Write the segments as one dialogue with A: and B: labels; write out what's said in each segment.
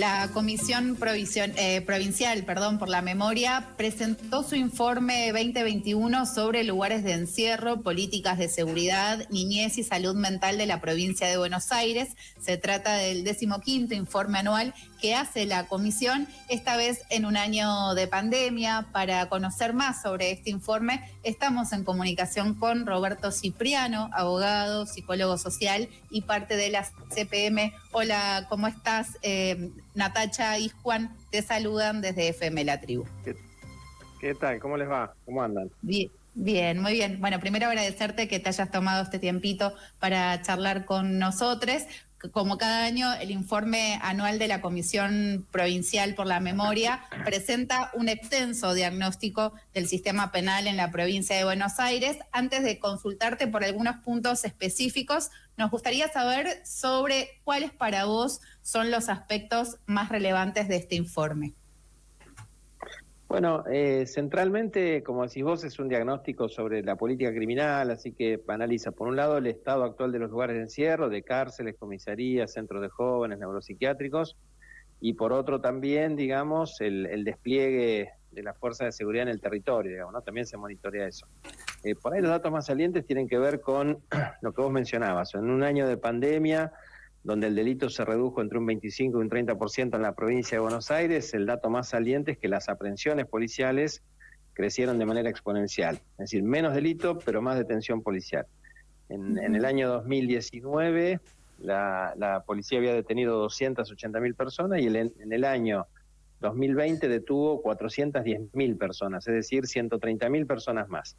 A: La Comisión eh, Provincial perdón, por la Memoria presentó su informe 2021 sobre lugares de encierro, políticas de seguridad, niñez y salud mental de la provincia de Buenos Aires. Se trata del decimoquinto informe anual que hace la comisión, esta vez en un año de pandemia. Para conocer más sobre este informe, estamos en comunicación con Roberto Cipriano, abogado, psicólogo social y parte de la CPM. Hola, ¿cómo estás? Eh, Natacha y Juan te saludan desde FM La Tribu.
B: ¿Qué, tal? ¿Cómo les va? ¿Cómo andan?
A: Bien. Bien, muy bien. Bueno, primero agradecerte que te hayas tomado este tiempito para charlar con nosotros como cada año, el informe anual de la Comisión Provincial por la Memoria presenta un extenso diagnóstico del sistema penal en la provincia de Buenos Aires. Antes de consultarte por algunos puntos específicos, nos gustaría saber sobre cuáles para vos son los aspectos más relevantes de este informe.
B: Bueno, eh, centralmente, como decís vos, es un diagnóstico sobre la política criminal, así que analiza, por un lado, el estado actual de los lugares de encierro, de cárceles, comisarías, centros de jóvenes, neuropsiquiátricos, y por otro también, digamos, el, despliegue de las fuerzas de seguridad en el territorio, digamos, ¿no? También se monitorea eso. Eh, por ahí los datos más salientes tienen que ver con lo que vos mencionabas. En un año de pandemia, donde el delito se redujo entre un 25 y un 30% en la provincia de Buenos Aires, el dato más saliente es que las aprehensiones policiales crecieron de manera exponencial, es decir, menos delito, pero más detención policial. En, el año 2019 la, policía había detenido 280 mil personas y en el año 2020 detuvo 410 mil personas, es decir, 130 mil personas más.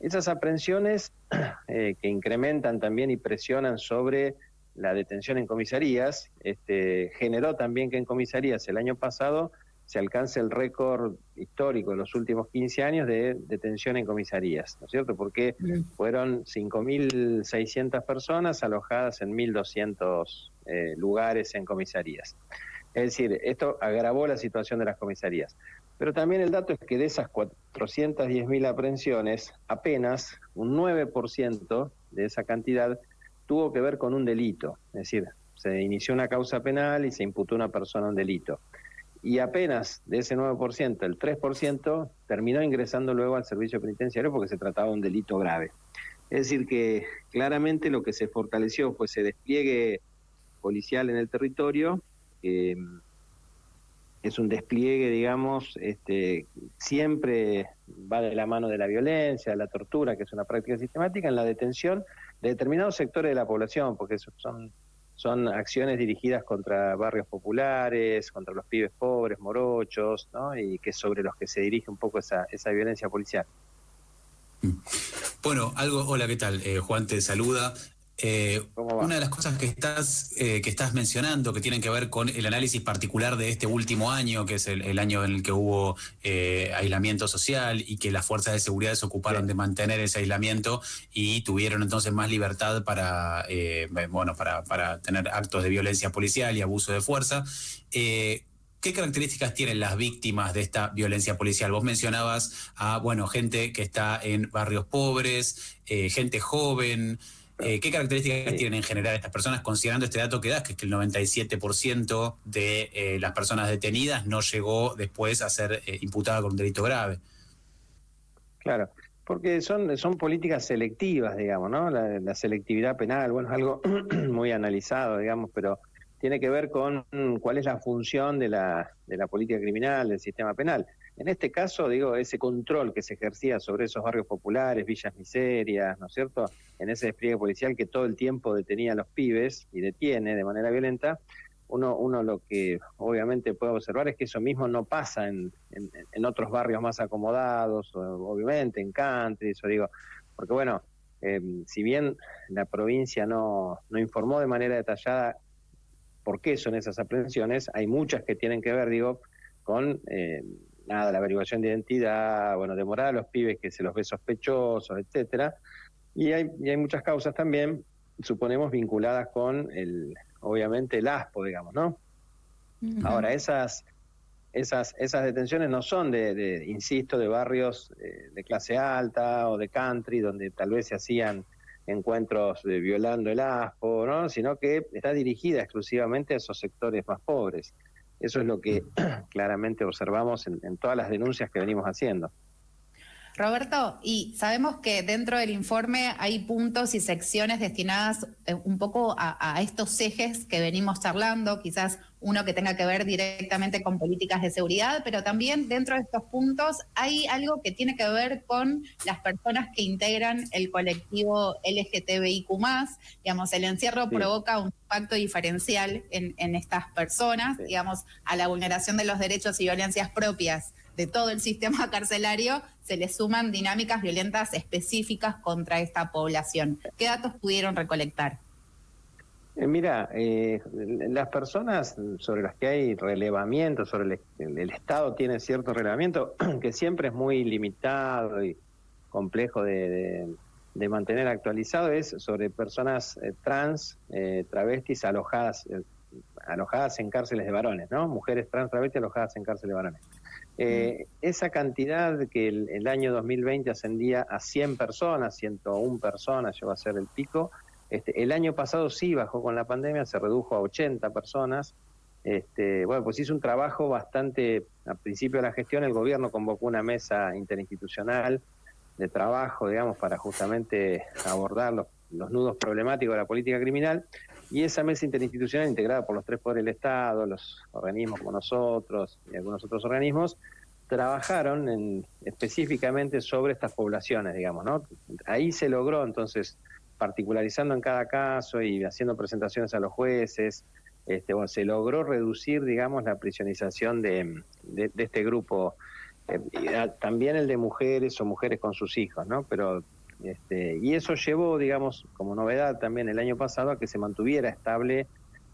B: Esas aprehensiones eh, que incrementan también y presionan sobre la detención en comisarías, este, generó también que en comisarías el año pasado se alcance el récord histórico de los últimos 15 años de detención en comisarías, ¿no es cierto? Porque fueron 5.600 personas alojadas en 1.200 eh, lugares en comisarías. Es decir, esto agravó la situación de las comisarías. Pero también el dato es que de esas 410.000 aprehensiones, apenas un 9% de esa cantidad tuvo que ver con un delito, es decir, se inició una causa penal y se imputó una persona un delito. Y apenas de ese 9%, el 3% terminó ingresando luego al servicio penitenciario porque se trataba de un delito grave. Es decir, que claramente lo que se fortaleció fue ese despliegue policial en el territorio, que es un despliegue, digamos, este, siempre va de la mano de la violencia, de la tortura, que es una práctica sistemática, en la detención de determinados sectores de la población, porque son, son acciones dirigidas contra barrios populares, contra los pibes pobres, morochos, ¿no? y que sobre los que se dirige un poco esa, esa violencia policial.
C: Bueno, algo, hola, ¿qué tal? Eh, Juan te saluda. Eh, una de las cosas que estás, eh, que estás mencionando, que tienen que ver con el análisis particular de este último año, que es el, año en el que hubo eh, aislamiento social y que las fuerzas de seguridad se ocuparon de mantener ese aislamiento y tuvieron entonces más libertad para, bueno, para, para tener actos de violencia policial y abuso de fuerza. ¿Qué características tienen las víctimas de esta violencia policial? Vos mencionabas a, bueno, gente que está en barrios pobres, gente joven, eh, ¿Qué características tienen en general estas personas, considerando este dato que das, que es que el 97% de eh, las personas detenidas no llegó después a ser eh, imputada con un delito grave?
B: Claro, porque son, son políticas selectivas, digamos, ¿no? La, selectividad penal, bueno, es algo muy analizado, digamos, pero tiene que ver con cuál es la función de la, de la política criminal, del sistema penal. En este caso, digo, ese control que se ejercía sobre esos barrios populares, villas miserias, ¿no es cierto? En ese despliegue policial que todo el tiempo detenía a los pibes y detiene de manera violenta, uno, uno lo que obviamente puede observar es que eso mismo no pasa en, otros barrios más acomodados, obviamente, en country, eso digo, porque bueno, si bien la provincia no, no informó de manera detallada por qué son esas aprehensiones, hay muchas que tienen que ver, digo, con nada, la averiguación de identidad, bueno, demorar a los pibes que se los ve sospechosos, etcétera. Y hay, y hay muchas causas también, suponemos, vinculadas con el, obviamente, el ASPO, digamos, ¿no? Ahora, esas, esas, esas detenciones no son de, insisto, de barrios eh, de clase alta o de country, donde tal vez se hacían encuentros de violando el ASPO, ¿no? sino que está dirigida exclusivamente a esos sectores más pobres. Eso es lo que claramente observamos en, todas las denuncias que venimos haciendo.
A: Roberto, y sabemos que dentro del informe hay puntos y secciones destinadas eh, un poco a, estos ejes que venimos charlando, quizás uno que tenga que ver directamente con políticas de seguridad, pero también dentro de estos puntos hay algo que tiene que ver con las personas que integran el colectivo LGTBIQ. Digamos, el encierro provoca un impacto diferencial en, estas personas, digamos, a la vulneración de los derechos y violencias propias de todo el sistema carcelario, se le suman dinámicas violentas específicas contra esta población. ¿Qué datos pudieron recolectar?
B: Eh, mira, eh, las personas sobre las que hay relevamiento, sobre el, Estado tiene cierto relevamiento, que siempre es muy limitado y complejo de, mantener actualizado, es sobre personas eh, trans, travestis alojadas, alojadas en cárceles de varones, ¿no? Mujeres trans travestis alojadas en cárceles de varones. esa cantidad que el, el, año 2020 ascendía a 100 personas, 101 personas, llegó a ser el pico, este, el año pasado sí bajó con la pandemia, se redujo a 80 personas. Este, bueno, pues hizo un trabajo bastante, al principio de la gestión el gobierno convocó una mesa interinstitucional de trabajo, digamos, para justamente abordar los, nudos problemáticos de la política criminal. Y esa mesa interinstitucional, integrada por los tres poderes del Estado, los organismos como nosotros y algunos otros organismos, trabajaron en, específicamente sobre estas poblaciones, digamos, ¿no? Ahí se logró entonces particularizando en cada caso y haciendo presentaciones a los jueces, este, se logró reducir, digamos, la prisionización de, este grupo, eh, también el de mujeres o mujeres con sus hijos, ¿no? Pero, este, y eso llevó, digamos, como novedad también el año pasado a que se mantuviera estable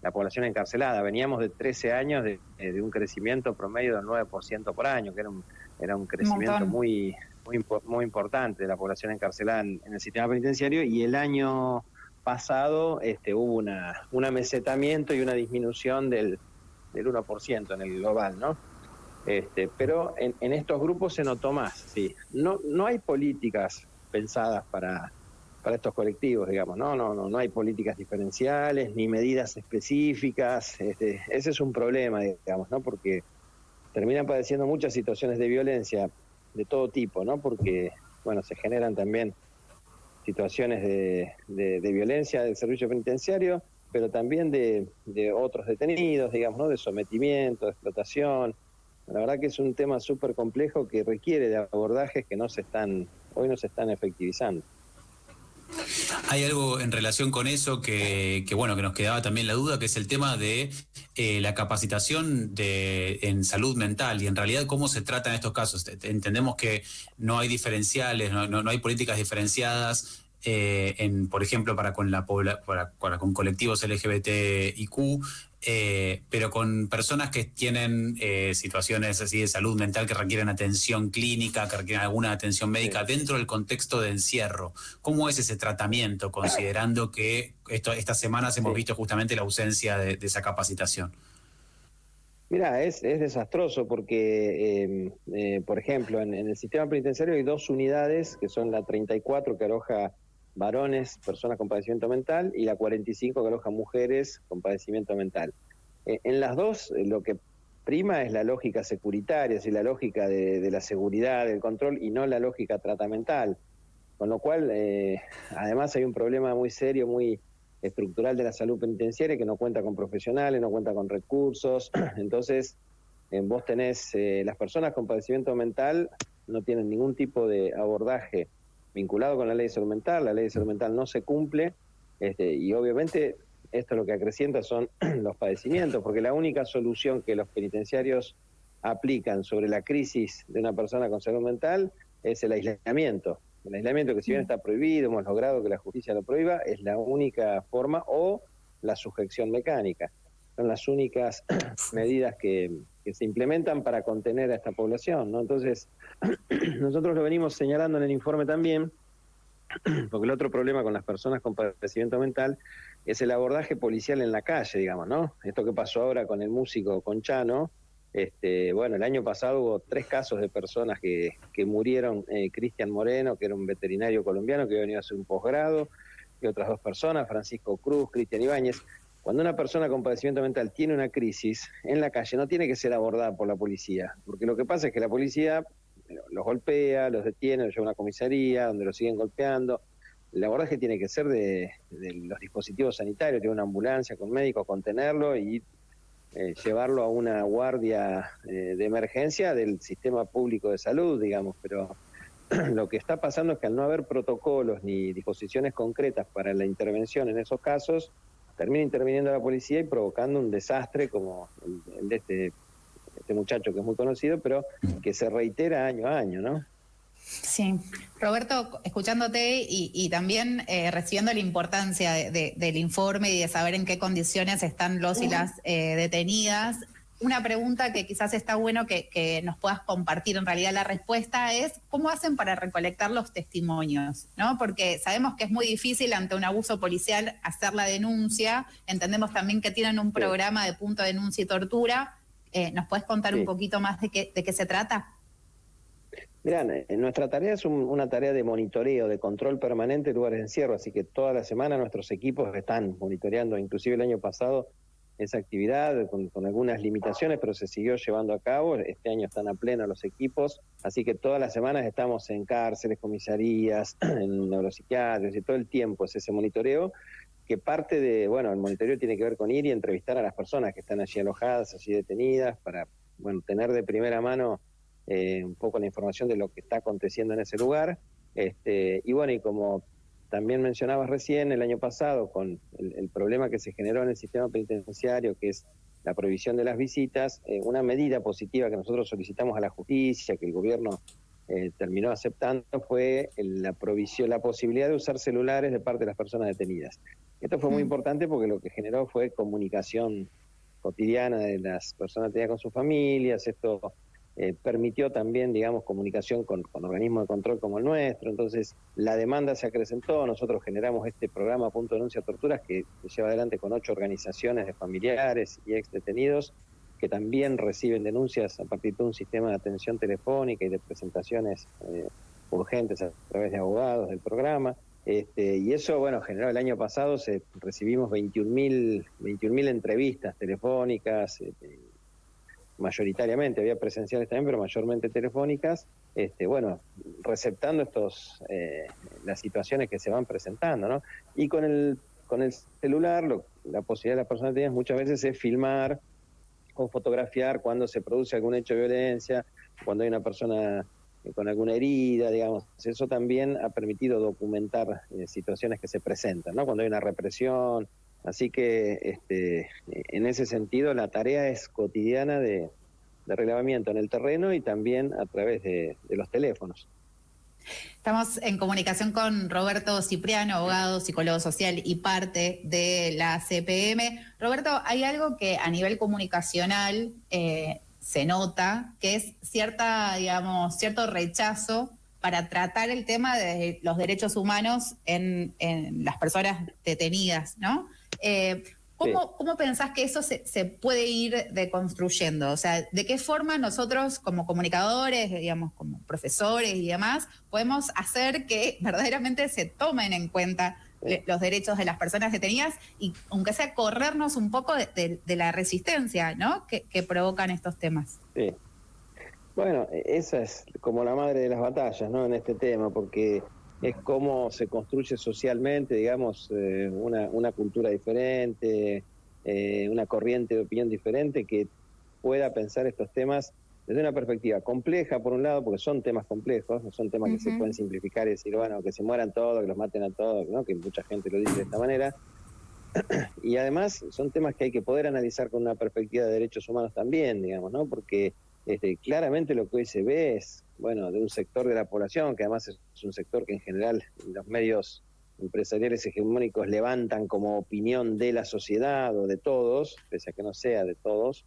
B: la población encarcelada. Veníamos de 13 años de, un crecimiento promedio del 9% por año, que era un, era un crecimiento muy muy, muy importante de la población encarcelada en, el sistema penitenciario y el año pasado este, hubo una, un amesetamiento y una disminución del, del 1% en el global, ¿no? Este, pero en, en, estos grupos se notó más, sí. No, no hay políticas pensadas para, para estos colectivos, digamos, ¿no? No, no, no hay políticas diferenciales ni medidas específicas. Este, ese es un problema, digamos, ¿no? Porque terminan padeciendo muchas situaciones de violencia de todo tipo, ¿no? Porque, bueno, se generan también situaciones de, de, violencia del servicio penitenciario, pero también de, de, otros detenidos, digamos, ¿no? De sometimiento, de explotación. La verdad que es un tema súper complejo que requiere de abordajes que no se están, hoy no se están efectivizando.
C: Hay algo en relación con eso que, bueno, que nos quedaba también la duda, que es el tema de eh, la capacitación de, en salud mental y en realidad cómo se trata en estos casos. Entendemos que no hay diferenciales, no, no, hay políticas diferenciadas. Eh, en, por ejemplo, para con la para, para con colectivos LGBTIQ, eh, pero con personas que tienen eh, situaciones así de salud mental que requieren atención clínica, que requieren alguna atención médica dentro del contexto de encierro. ¿Cómo es ese tratamiento, considerando que esto, estas semanas hemos visto justamente la ausencia de, esa capacitación?
B: Mira, es, desastroso porque, em, eh, por ejemplo, en, en, el sistema penitenciario hay dos unidades, que son la 34 que aloja varones, personas con padecimiento mental, y la 45 que aloja mujeres con padecimiento mental. Eh, en las dos, eh, lo que prima es la lógica securitaria, es la lógica de, la seguridad, del control, y no la lógica tratamental. Con lo cual, eh, además hay un problema muy serio, muy estructural de la salud penitenciaria, que no cuenta con profesionales, no cuenta con recursos. Entonces, vos tenés, las personas con padecimiento mental no tienen ningún tipo de abordaje vinculado con la ley de salud mental, la ley de salud mental no se cumple, este, y obviamente esto lo que acrecienta son los padecimientos, porque la única solución que los penitenciarios aplican sobre la crisis de una persona con salud mental es el aislamiento. El aislamiento que si bien está prohibido, hemos logrado que la justicia lo prohíba, es la única forma o la sujeción mecánica. Son las únicas medidas que, se implementan para contener a esta población. ¿no? Entonces, nosotros lo venimos señalando en el informe también, porque el otro problema con las personas con padecimiento mental es el abordaje policial en la calle, digamos, ¿no? Esto que pasó ahora con el músico Conchano, este, bueno, el año pasado hubo tres casos de personas que, que murieron, eh, Cristian Moreno, que era un veterinario colombiano que venía a hacer un posgrado, y otras dos personas, Francisco Cruz, Cristian Ibáñez. Cuando una persona con padecimiento mental tiene una crisis en la calle, no tiene que ser abordada por la policía, porque lo que pasa es que la policía los golpea, los detiene, los lleva a una comisaría, donde los siguen golpeando. El abordaje tiene que ser de, los dispositivos sanitarios, de una ambulancia con médicos, contenerlo y eh, llevarlo a una guardia eh, de emergencia del sistema público de salud, digamos, pero lo que está pasando es que al no haber protocolos ni disposiciones concretas para la intervención en esos casos, termina interviniendo la policía y provocando un desastre como el, de este, este muchacho que es muy conocido, pero que se reitera año a año, ¿no?
A: Sí, Roberto, escuchándote y, también eh, recibiendo la importancia del informe y de saber en qué condiciones están los y las eh, detenidas, una pregunta que quizás está bueno que, nos puedas compartir en realidad la respuesta es cómo hacen para recolectar los testimonios, ¿no? Porque sabemos que es muy difícil ante un abuso policial hacer la denuncia, entendemos también que tienen un programa de punto de denuncia y tortura. Eh, ¿Nos puedes contar un poquito más de qué, de qué se trata?
B: Mirá, nuestra tarea es una tarea de monitoreo, de control permanente de lugares de encierro, así que toda la semana nuestros equipos están monitoreando, inclusive el año pasado esa actividad con, algunas limitaciones, pero se siguió llevando a cabo. Este año están a pleno los equipos, así que todas las semanas estamos en cárceles, comisarías, en neuropsiquiatras y todo el tiempo es ese monitoreo que parte de, bueno, el monitoreo tiene que ver con ir y entrevistar a las personas que están allí alojadas, allí detenidas, para, bueno, tener de primera mano eh, un poco la información de lo que está aconteciendo en ese lugar. Este, y bueno, y como también mencionabas recién el año pasado con el, problema que se generó en el sistema penitenciario, que es la prohibición de las visitas, eh, una medida positiva que nosotros solicitamos a la justicia, que el gobierno eh, terminó aceptando, fue la provisión, la posibilidad de usar celulares de parte de las personas detenidas. Esto fue muy mm. importante porque lo que generó fue comunicación cotidiana de las personas detenidas con sus familias, esto eh, permitió también, digamos, comunicación con, organismos de control como el nuestro. Entonces, la demanda se acrecentó. Nosotros generamos este programa Punto Denuncia Torturas que se lleva adelante con ocho organizaciones de familiares y ex detenidos que también reciben denuncias a partir de un sistema de atención telefónica y de presentaciones eh, urgentes a través de abogados del programa. Este, y eso, bueno, generó el año pasado, se, recibimos 21.000 21 entrevistas telefónicas, eh, mayoritariamente, había presenciales también, pero mayormente telefónicas, este, bueno, receptando estos eh, las situaciones que se van presentando, ¿no? Y con el con el celular, lo, la posibilidad de las personas tienen muchas veces es filmar o fotografiar cuando se produce algún hecho de violencia, cuando hay una persona con alguna herida, digamos. Eso también ha permitido documentar eh, situaciones que se presentan, ¿no? Cuando hay una represión, Así que este, en ese sentido la tarea es cotidiana de, relevamiento en el terreno y también a través de, los teléfonos.
A: Estamos en comunicación con Roberto Cipriano, abogado, psicólogo social y parte de la CPM. Roberto, hay algo que a nivel comunicacional eh, se nota, que es cierta, digamos, cierto rechazo para tratar el tema de los derechos humanos en las personas detenidas, ¿no? Eh, ¿cómo, ¿Cómo pensás que eso se, puede ir deconstruyendo? O sea, ¿de qué forma nosotros como comunicadores, digamos, como profesores y demás, podemos hacer que verdaderamente se tomen en cuenta los derechos de las personas detenidas y aunque sea corrernos un poco de, la resistencia ¿no? que, que, provocan estos temas.
B: Sí. Bueno, e-, esa es como la madre de las batallas ¿no? en este tema, porque es cómo se construye socialmente, digamos, eh, una, una, cultura diferente, eh, una corriente de opinión diferente que pueda pensar estos temas desde una perspectiva compleja, por un lado, porque son temas complejos, no son temas que se pueden simplificar y decir, bueno, que se mueran todos, que los maten a todos, ¿no? que mucha gente lo dice de esta manera. Y además son temas que hay que poder analizar con una perspectiva de derechos humanos también, digamos, ¿no? porque este, claramente lo que hoy se ve es, bueno, de un sector de la población, que además es un sector que en general los medios empresariales hegemónicos levantan como opinión de la sociedad o de todos, pese a que no sea de todos,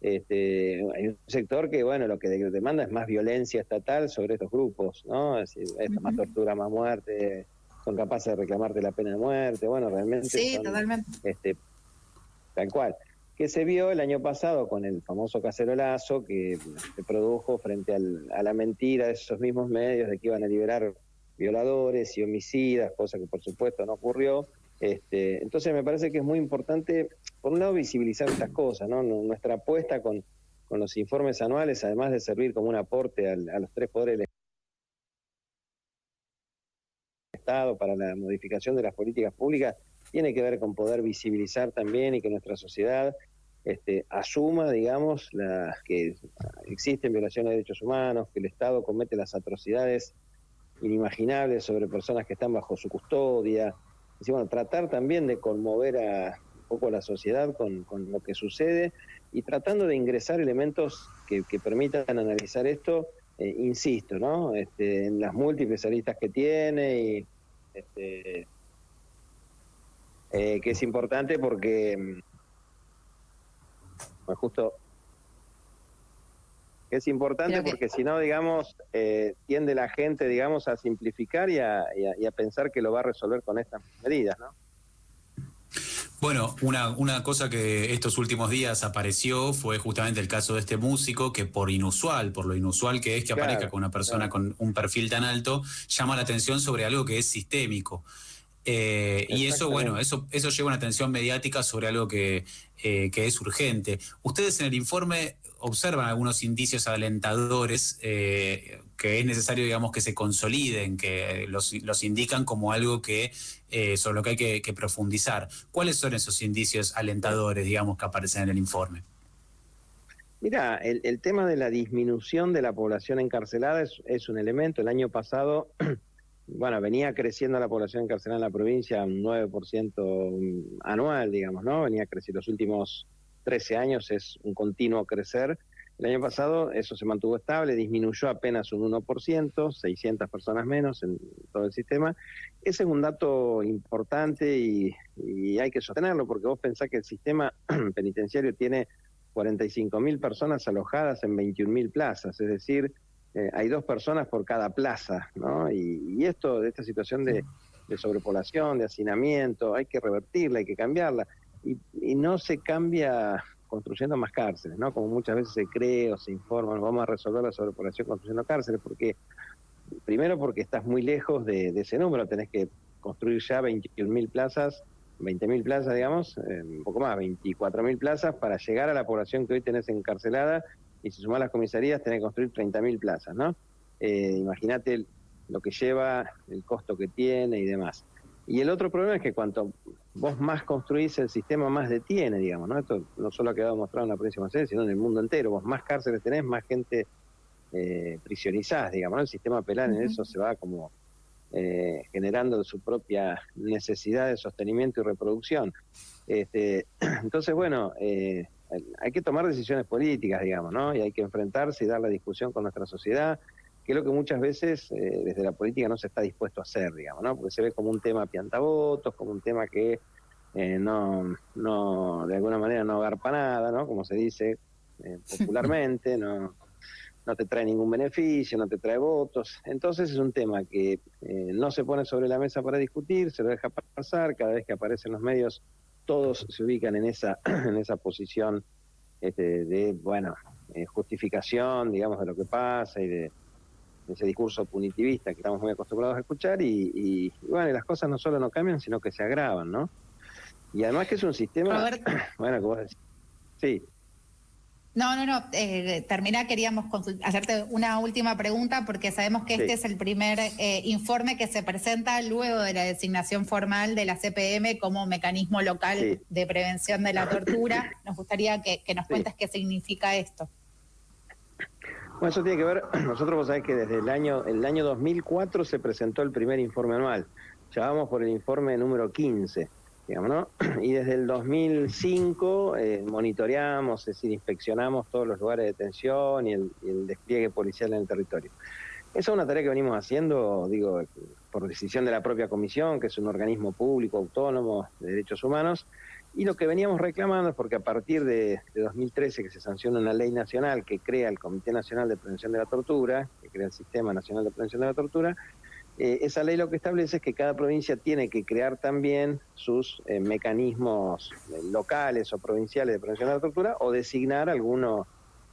B: este, hay un sector que, bueno, lo que demanda es más violencia estatal sobre estos grupos, ¿no? Es decir, más tortura, más muerte, son capaces de reclamarte la pena de muerte, bueno, realmente.
A: Sí, totalmente.
B: Este, tal cual. Que se vio el año pasado con el famoso cacerolazo que se produjo frente a la mentira de esos mismos medios de que iban a liberar violadores y homicidas, cosa que por supuesto no ocurrió. Este, entonces me parece que es muy importante, por un lado, visibilizar estas cosas, ¿no? Nuestra apuesta con, con los informes anuales, además de servir como un aporte a los tres poderes del Estado para la modificación de las políticas públicas, tiene que ver con poder visibilizar también y que nuestra sociedad este, asuma, digamos, la, que existen violaciones de derechos humanos, que el Estado comete las atrocidades inimaginables sobre personas que están bajo su custodia. Y, bueno, tratar también de conmover a un poco a la sociedad con, lo que sucede y tratando de ingresar elementos que, permitan analizar esto, eh, insisto, ¿no? Este, en las múltiples aristas que tiene y este, eh, que es importante porque pues justo es importante porque si no, digamos, eh, tiende la gente, digamos, a simplificar y a, pensar que lo va a resolver con estas medidas, ¿no?
C: Bueno, una, una cosa que estos últimos días apareció fue justamente el caso de este músico que por inusual, por lo inusual que es que aparezca con una persona con un perfil tan alto, llama la atención sobre algo que es sistémico. Eh, y eso, bueno, eso, eso lleva una atención mediática sobre algo que, eh, que es urgente. Ustedes en el informe observan algunos indicios alentadores eh, que es necesario, digamos, que se consoliden, que los, los indican como algo que sobre lo que hay que, profundizar. ¿Cuáles son esos indicios alentadores, digamos, que aparecen en el informe?
B: Mira, el, tema de la disminución de la población encarcelada es, es un elemento. El año pasado, bueno, venía creciendo la población encarcelada en la provincia un 9% anual, digamos, ¿no? Venía creciendo los últimos 13 años es un continuo crecer. El año pasado eso se mantuvo estable, disminuyó apenas un 1%, 600 personas menos en todo el sistema. Ese es un dato importante y, hay que sostenerlo porque vos pensás que el sistema penitenciario tiene 45.000 personas alojadas en 21.000 plazas, es decir, eh, hay dos personas por cada plaza, ¿no? Y, y esto, de esta situación de, sobrepoblación, de hacinamiento, hay que revertirla, hay que cambiarla y, no se cambia construyendo más cárceles, ¿no? Como muchas veces se cree o se informa, vamos a resolver la sobrepoblación construyendo cárceles, porque primero porque estás muy lejos de, ese número, tenés que construir ya 21.000 plazas, 20.000 plazas, digamos, eh, un poco más, 24.000 plazas para llegar a la población que hoy tenés encarcelada y si sumás las comisarías tenés que construir 30.000 plazas, ¿no? Eh, Imagínate lo que lleva, el costo que tiene y demás. Y el otro problema es que cuanto vos más construís, el sistema más detiene, digamos, ¿no? Esto no solo ha quedado mostrado en la provincia de Buenos sino en el mundo entero. Vos más cárceles tenés, más gente eh, prisionizás, digamos, ¿no? El sistema penal en eso se va como eh, generando su propia necesidad de sostenimiento y reproducción. Este, entonces, bueno, eh, hay que tomar decisiones políticas, digamos, ¿no? Y hay que enfrentarse y dar la discusión con nuestra sociedad que es lo que muchas veces eh, desde la política no se está dispuesto a hacer, digamos, ¿no? Porque se ve como un tema piantavotos, como un tema que eh, no, no, de alguna manera no agarpa nada, ¿no? Como se dice eh, popularmente, no, no te trae ningún beneficio, no te trae votos. Entonces es un tema que no se pone sobre la mesa para discutir, se lo deja pasar, cada vez que aparecen los medios todos se ubican en esa, en esa posición este, de, bueno, justificación, digamos, de lo que pasa y de ese discurso punitivista que estamos muy acostumbrados a escuchar y, bueno, las cosas no solo no cambian, sino que se agravan, ¿no? Y además que es un sistema, bueno, que vos decís, sí.
A: No, no, no, eh, termina, queríamos hacerte una última pregunta porque sabemos que este es el primer eh, informe que se presenta luego de la designación formal de la CPM como mecanismo local de prevención de la tortura. Nos gustaría que, nos cuentes qué significa esto.
B: Bueno, eso tiene que ver, nosotros vos sabés que desde el año, el año 2004 se presentó el primer informe anual, ya vamos por el informe número 15. Digamos, ¿no? Y desde el 2005 eh, monitoreamos, es decir, inspeccionamos todos los lugares de detención y el, despliegue policial en el territorio. Esa es una tarea que venimos haciendo, digo, por decisión de la propia comisión, que es un organismo público autónomo de derechos humanos, y lo que veníamos reclamando es porque a partir de, de, 2013 que se sanciona una ley nacional que crea el Comité Nacional de Prevención de la Tortura, que crea el Sistema Nacional de Prevención de la Tortura, eh, esa ley lo que establece es que cada provincia tiene que crear también sus eh, mecanismos eh, locales o provinciales de prevención de la tortura o designar alguno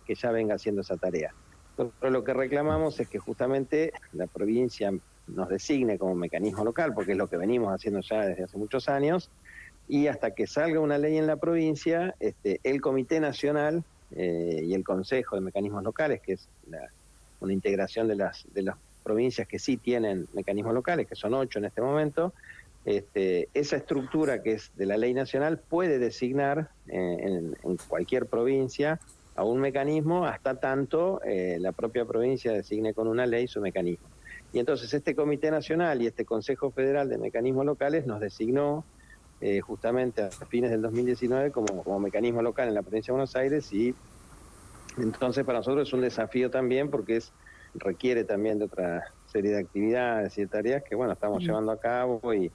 B: que ya venga haciendo esa tarea. Pero lo que reclamamos es que justamente la provincia nos designe como mecanismo local, porque es lo que venimos haciendo ya desde hace muchos años, y hasta que salga una ley en la provincia, este, el Comité Nacional y el Consejo de Mecanismos Locales, que es una integración de las, de las provincias que sí tienen mecanismos locales, que son ocho en este momento, este, esa estructura que es de la ley nacional puede designar eh, en, cualquier provincia a un mecanismo hasta tanto eh, la propia provincia designe con una ley su mecanismo. Y entonces este Comité Nacional y este Consejo Federal de Mecanismos Locales nos designó eh, justamente a fines del 2019 como, como mecanismo local en la provincia de Buenos Aires y entonces para nosotros es un desafío también porque es requiere también de otra serie de actividades y de tareas que, bueno, estamos llevando a cabo y,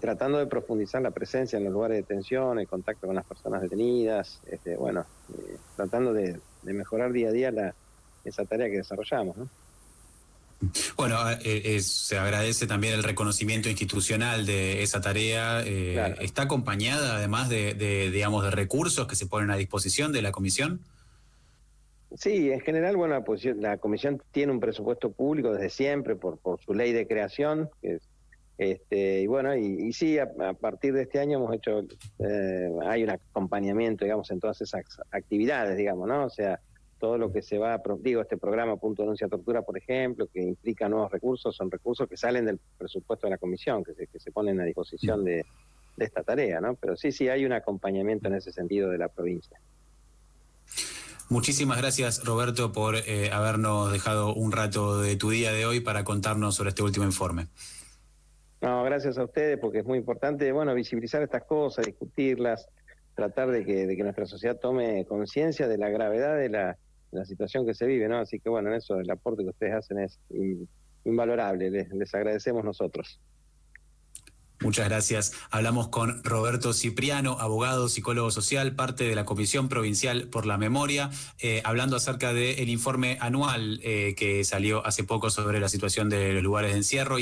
B: tratando de profundizar la presencia en los lugares de detención, el contacto con las personas detenidas, este, bueno, eh, tratando de, mejorar día a día la, esa tarea que desarrollamos.
C: Bueno, eh, se agradece también el reconocimiento institucional de esa tarea. Eh, ¿Está acompañada además de, de, digamos, de recursos que se ponen a disposición de la comisión?
B: Sí, en general, bueno, la, comisión tiene un presupuesto público desde siempre por, por su ley de creación, este, y bueno, y, sí, a, partir de este año hemos hecho, eh, hay un acompañamiento, digamos, en todas esas actividades, digamos, ¿no? O sea, todo lo que se va, digo, este programa Punto Denuncia Tortura, por ejemplo, que implica nuevos recursos, son recursos que salen del presupuesto de la comisión, que se, que se ponen a disposición de esta tarea, ¿no? Pero sí, sí, hay un acompañamiento en ese sentido de la provincia.
C: Muchísimas gracias, Roberto, por eh, habernos dejado un rato de tu día de hoy para contarnos sobre este último informe.
B: No, gracias a ustedes, porque es muy importante, bueno, visibilizar estas cosas, discutirlas, tratar de que, nuestra sociedad tome conciencia de la gravedad de la, situación que se vive, ¿no? Así que, bueno, en eso el aporte que ustedes hacen es invalorable, les agradecemos nosotros.
C: Muchas gracias. Hablamos con Roberto Cipriano, abogado, psicólogo social, parte de la Comisión Provincial por la Memoria, eh, hablando acerca del informe anual eh, que salió hace poco sobre la situación de los lugares de encierro.